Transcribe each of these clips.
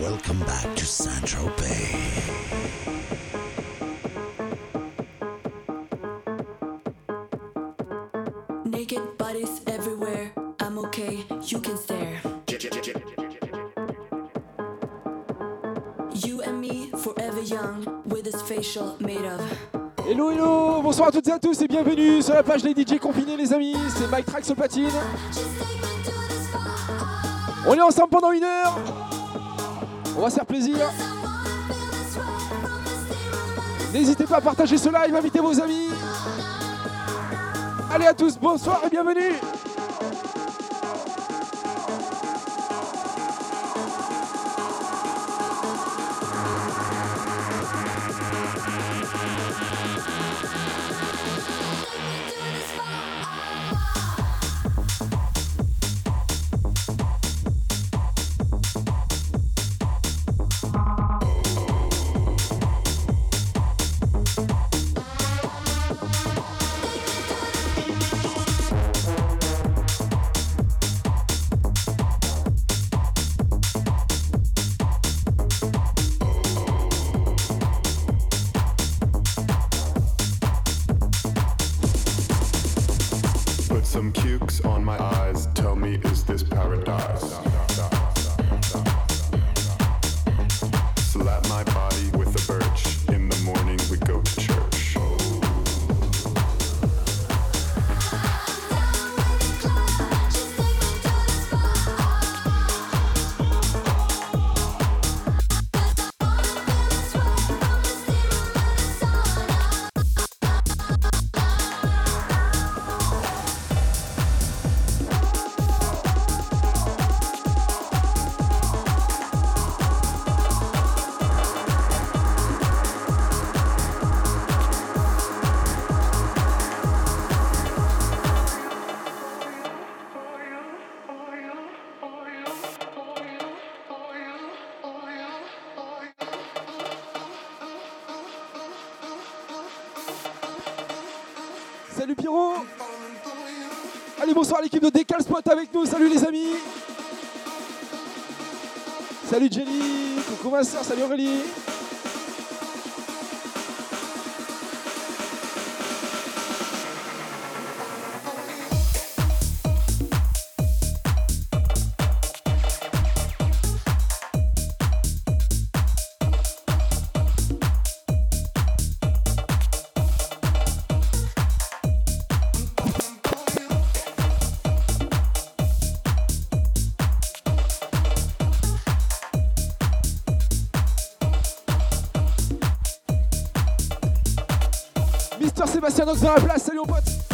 welcome back to Central Bay. Naked bodies everywhere. I'm okay, you can stare. You and me, forever young, with this facial made of. Hello, hello, bonsoir à toutes et à tous et bienvenue sur la page des DJ confinés, les amis. C'est Mike Trax au platine. On est ensemble pendant une heure. On va se faire plaisir. N'hésitez pas à partager ce live, invitez vos amis. Allez à tous, bonsoir et bienvenue. Bonsoir l'équipe de Décal Spot avec nous. Salut les amis. Salut Jenny. Coucou ma soeur. Salut Aurélie. Sébastien Nox dans la place. Salut mon pote.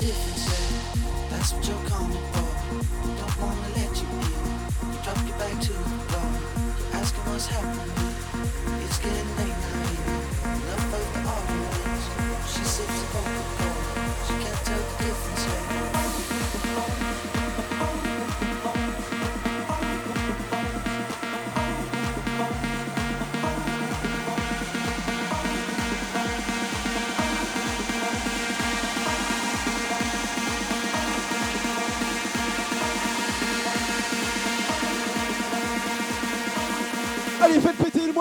different. That's what you're coming for.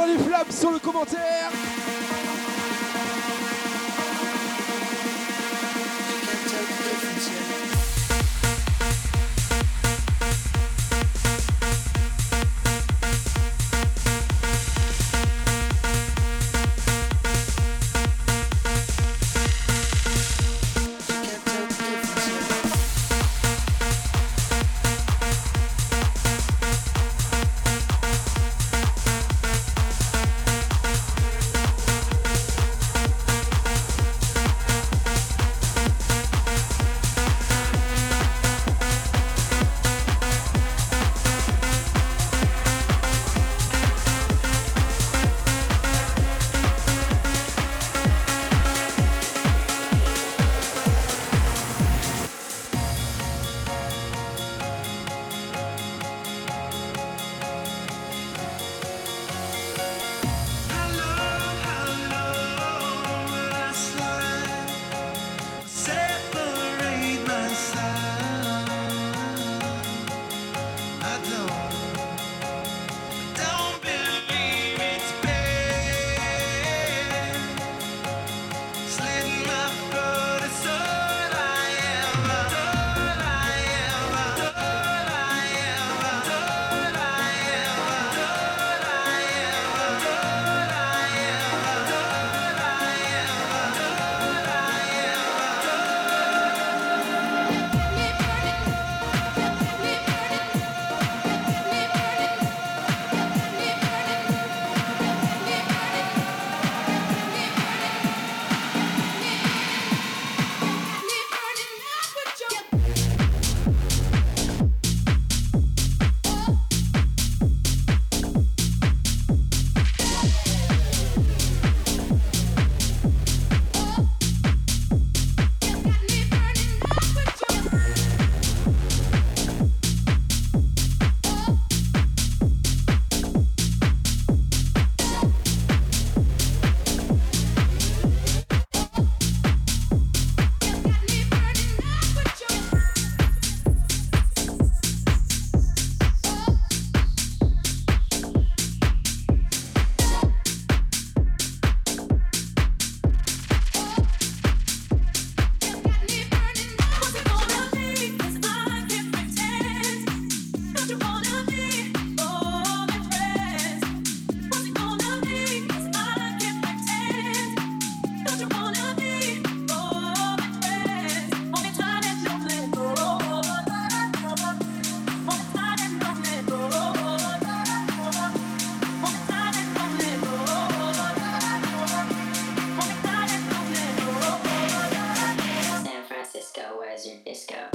les flammes sur le commentaire. Disco?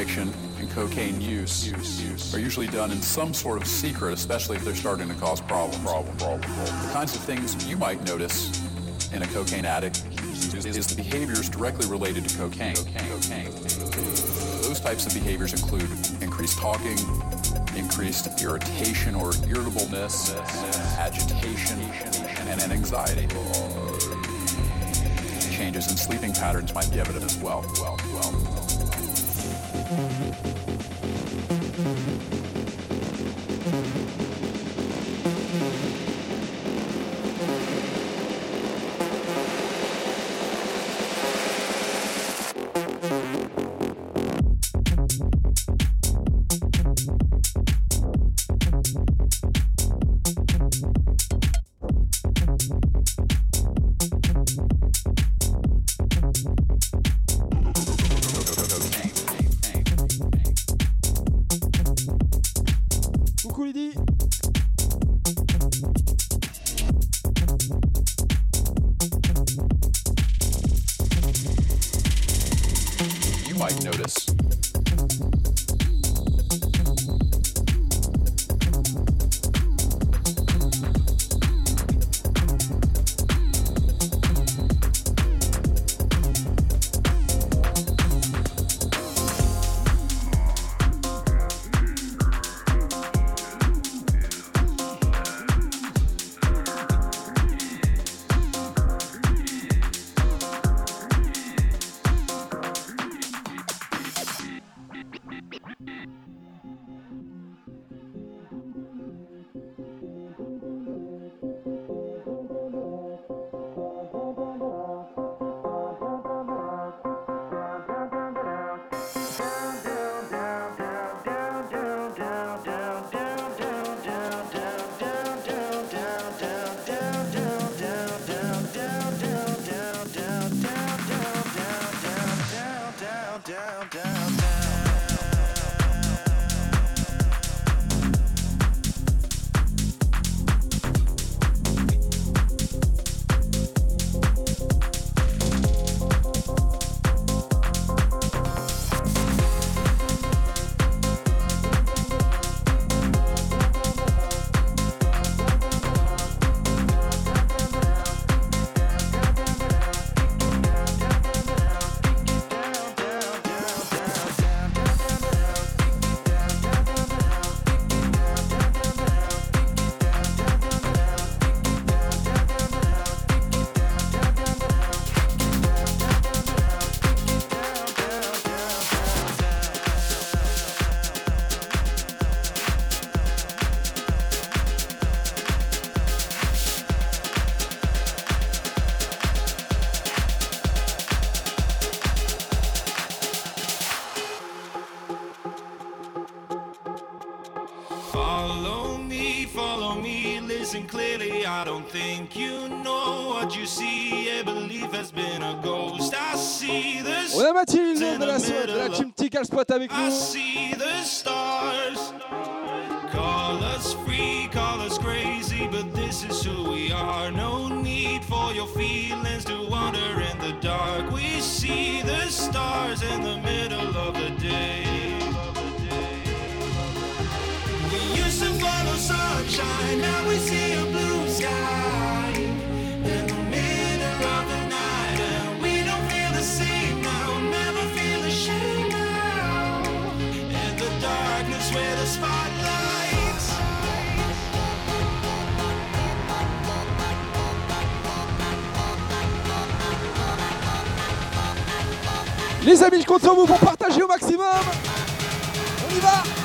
addiction and cocaine use, are usually done in some sort of secret, especially if they're starting to cause problems. Problem, problem, problem. The kinds of things you might notice in a cocaine addict is, is the behaviors directly related to cocaine. cocaine. Those types of behaviors include increased talking, increased irritation or irritableness, agitation, and, and anxiety. Changes in sleeping patterns might be evident as well. well, well. Mm-hmm. Tical Spot avec I see the stars. Call us free, call us crazy, but this is who we are. No need for your feelings to wander in the dark. We see the stars in the middle of the day. We used to follow sunshine, now we see Les amis, je compte sur vous pour partager au maximum. On y va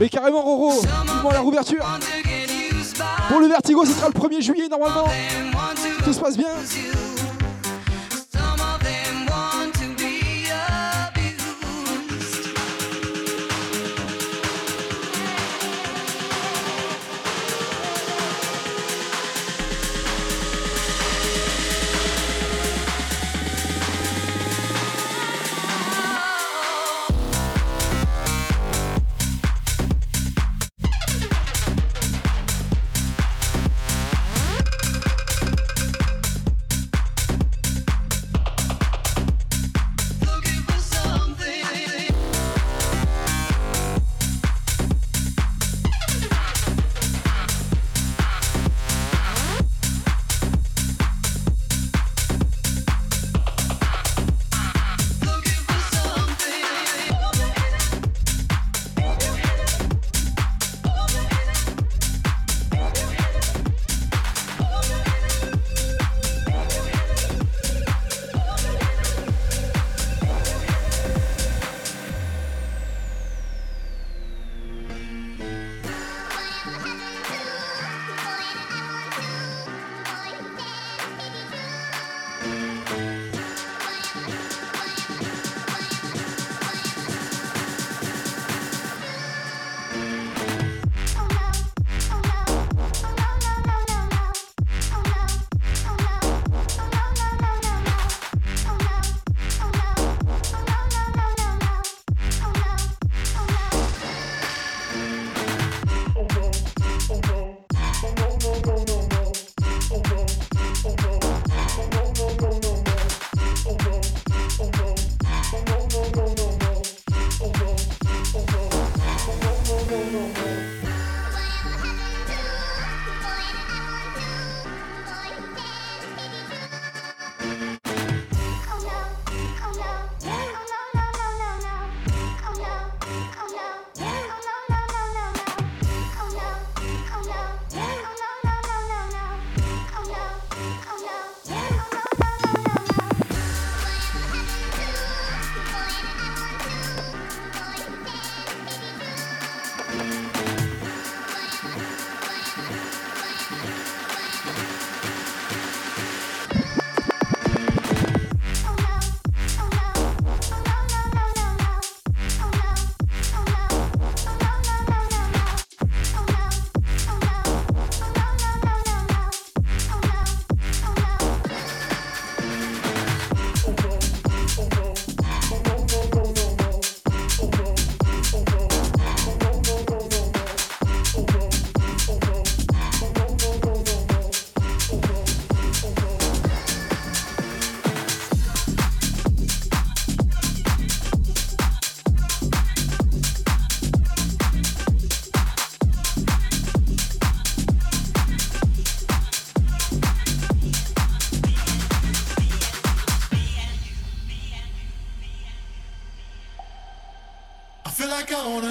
Mais carrément Roro, vivement la rouverture. Pour le vertigo, ce sera le 1er juillet normalement. Tout se passe bien.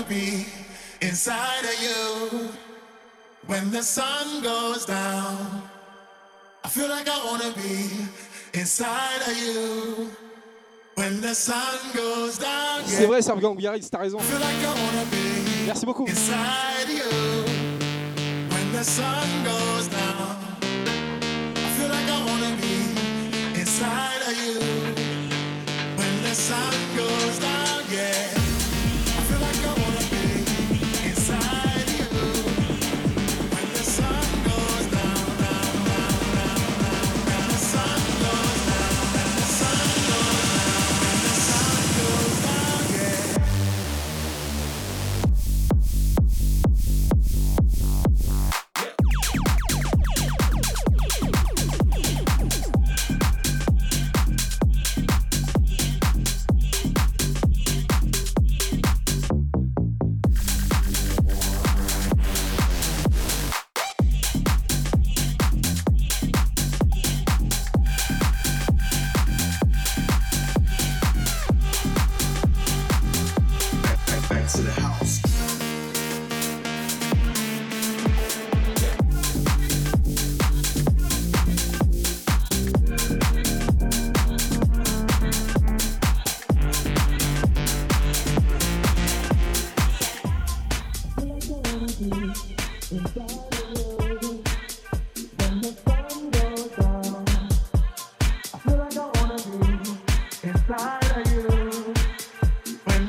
Be inside of you. When the sun goes down, I feel like I wanna be inside of you. When the sun goes down, yeah. C'est vrai, Servgang Biarritz, t'as raison. I feel like I wanna be Merci beaucoup. inside you. When the sun goes down, I feel like I wanna be inside of you. When the sun goes down,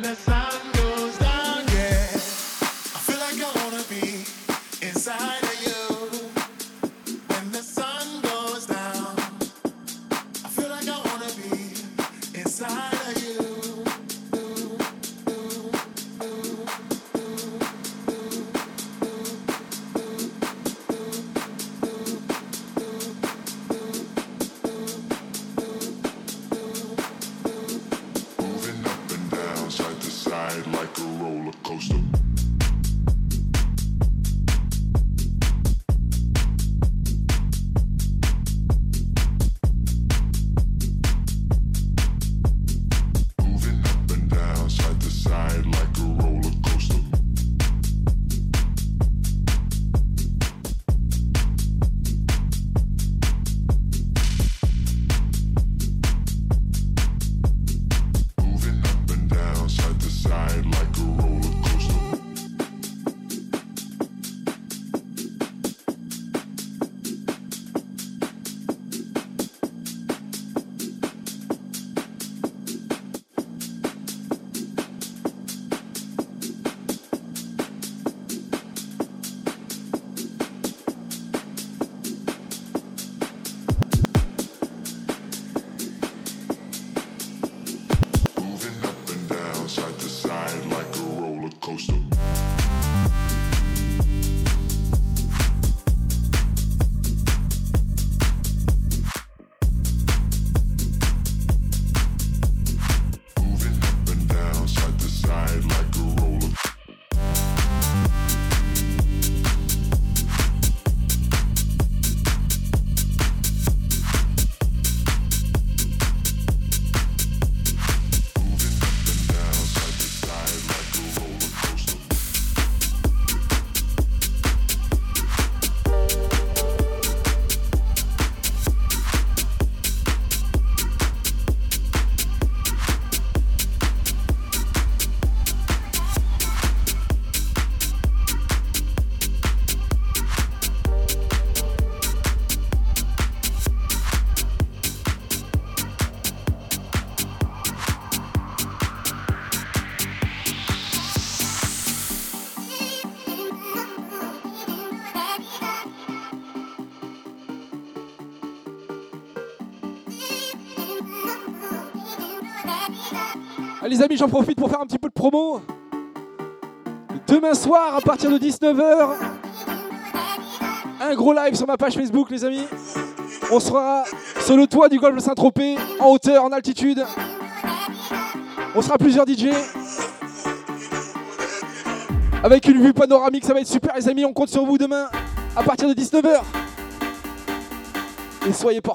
the sun j'en profite pour faire un petit peu de promo. Demain soir, à partir de 19h, un gros live sur ma page Facebook, les amis. On sera sur le toit du golfe Saint-Tropez, en hauteur, en altitude. On sera plusieurs DJ. Avec une vue panoramique, ça va être super, les amis. On compte sur vous demain, à partir de 19h. Et soyez pas.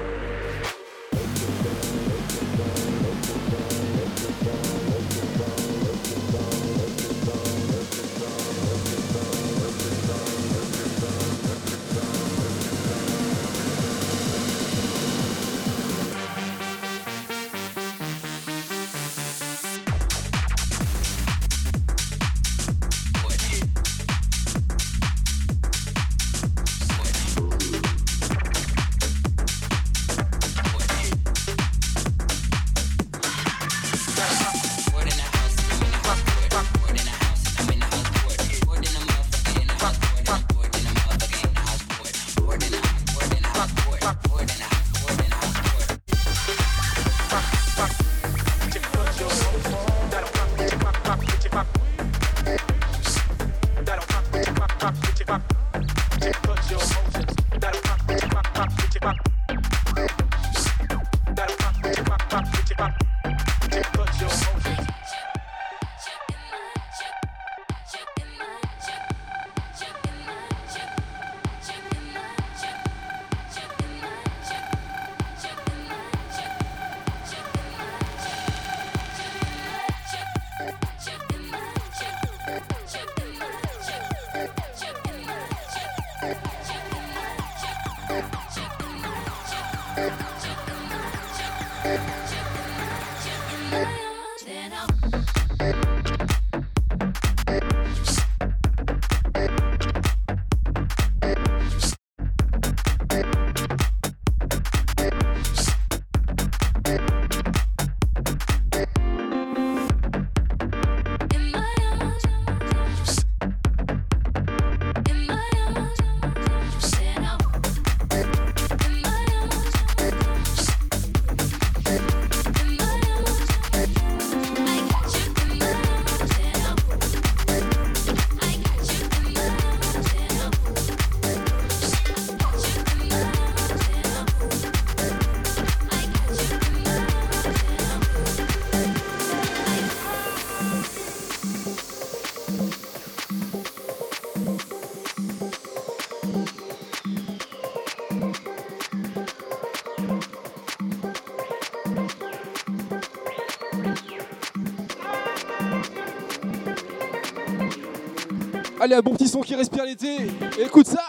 Allez, un bon petit son qui respire l'été. Écoute ça.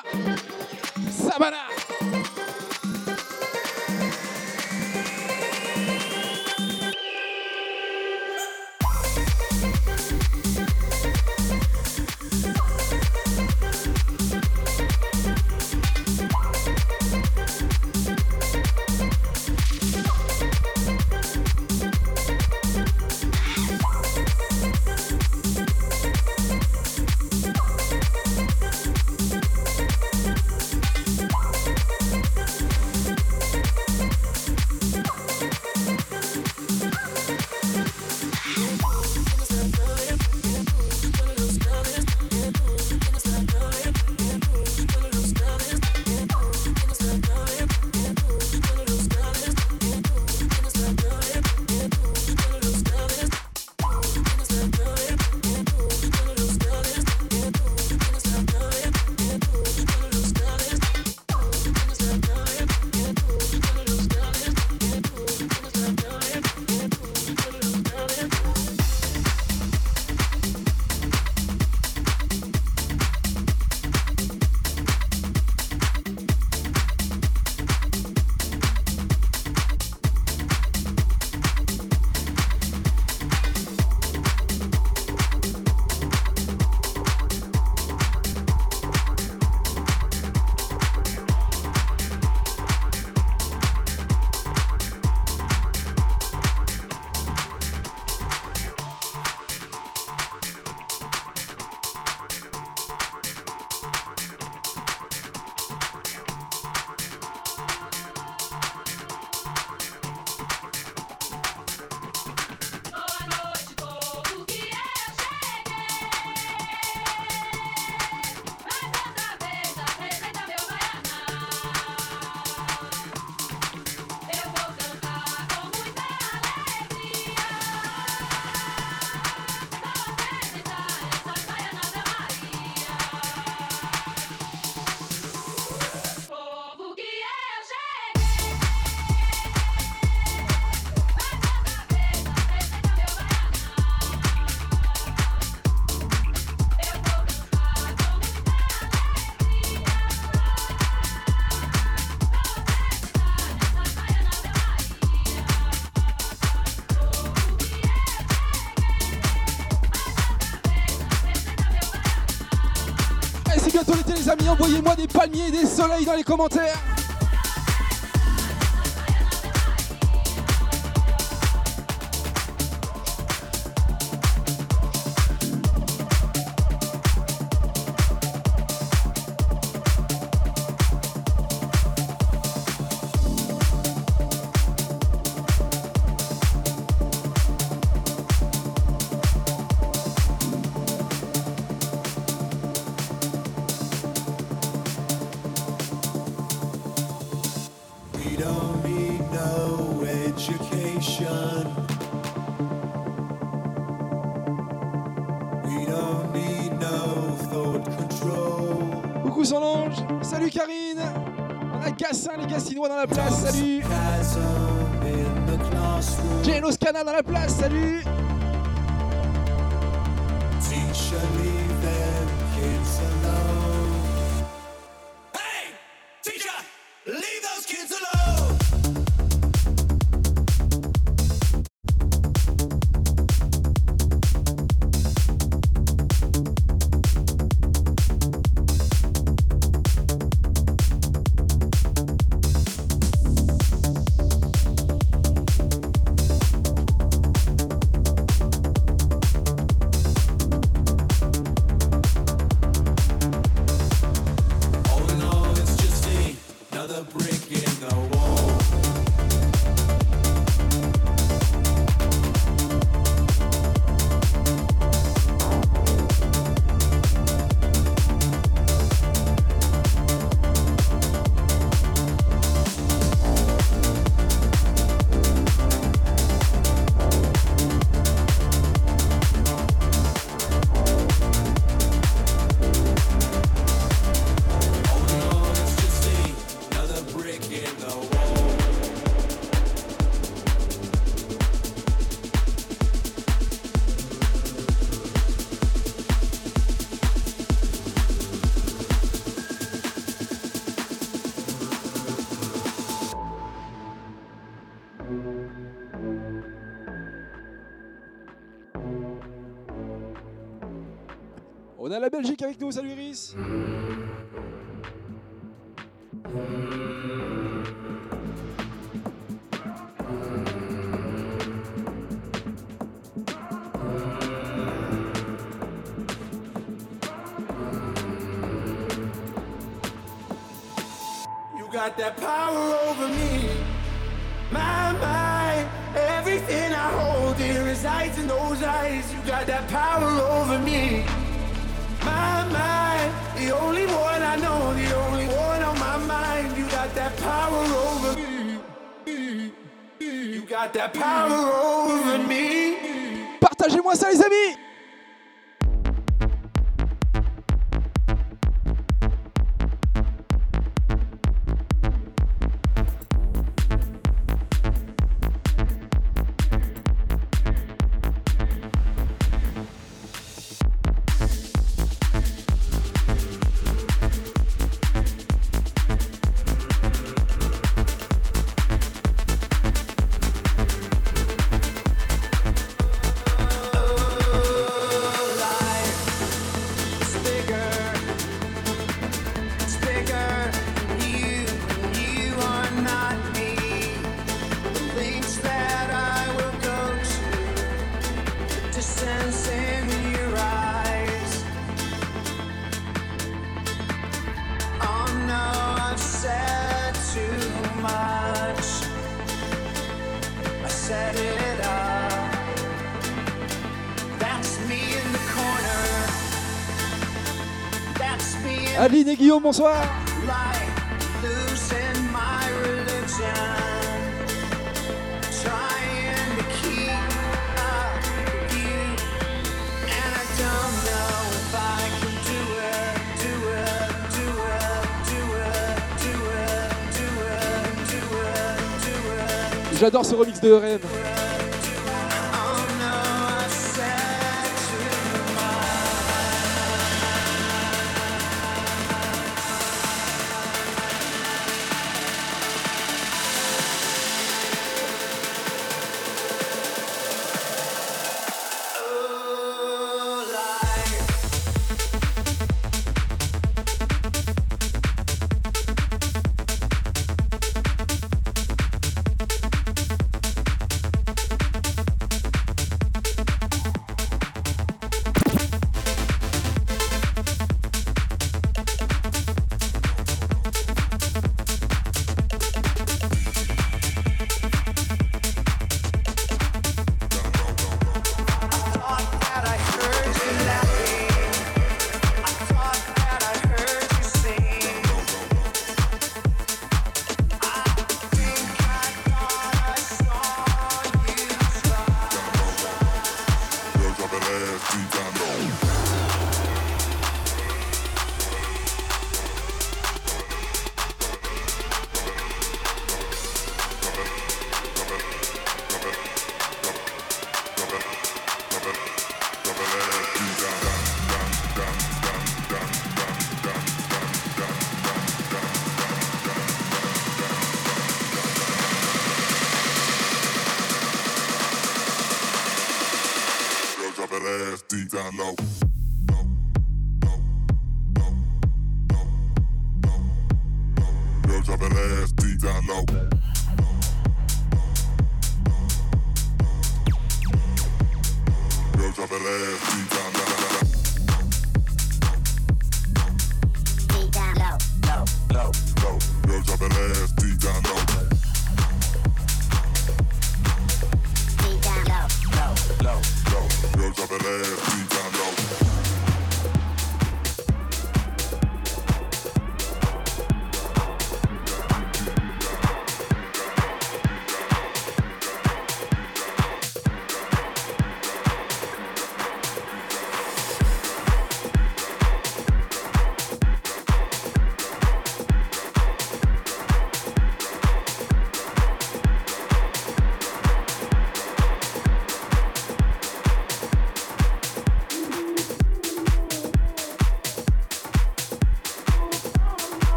palmiers des soleils dans les commentaires. nostalgique avec nous. Salut Iris. Bonsoir. J'adore ce remix de rêve.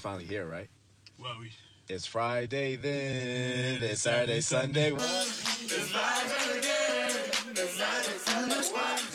finally here, right? Well, we. It's Friday then. It's Saturday, Sunday. It's Friday again. It's Saturday, Sunday.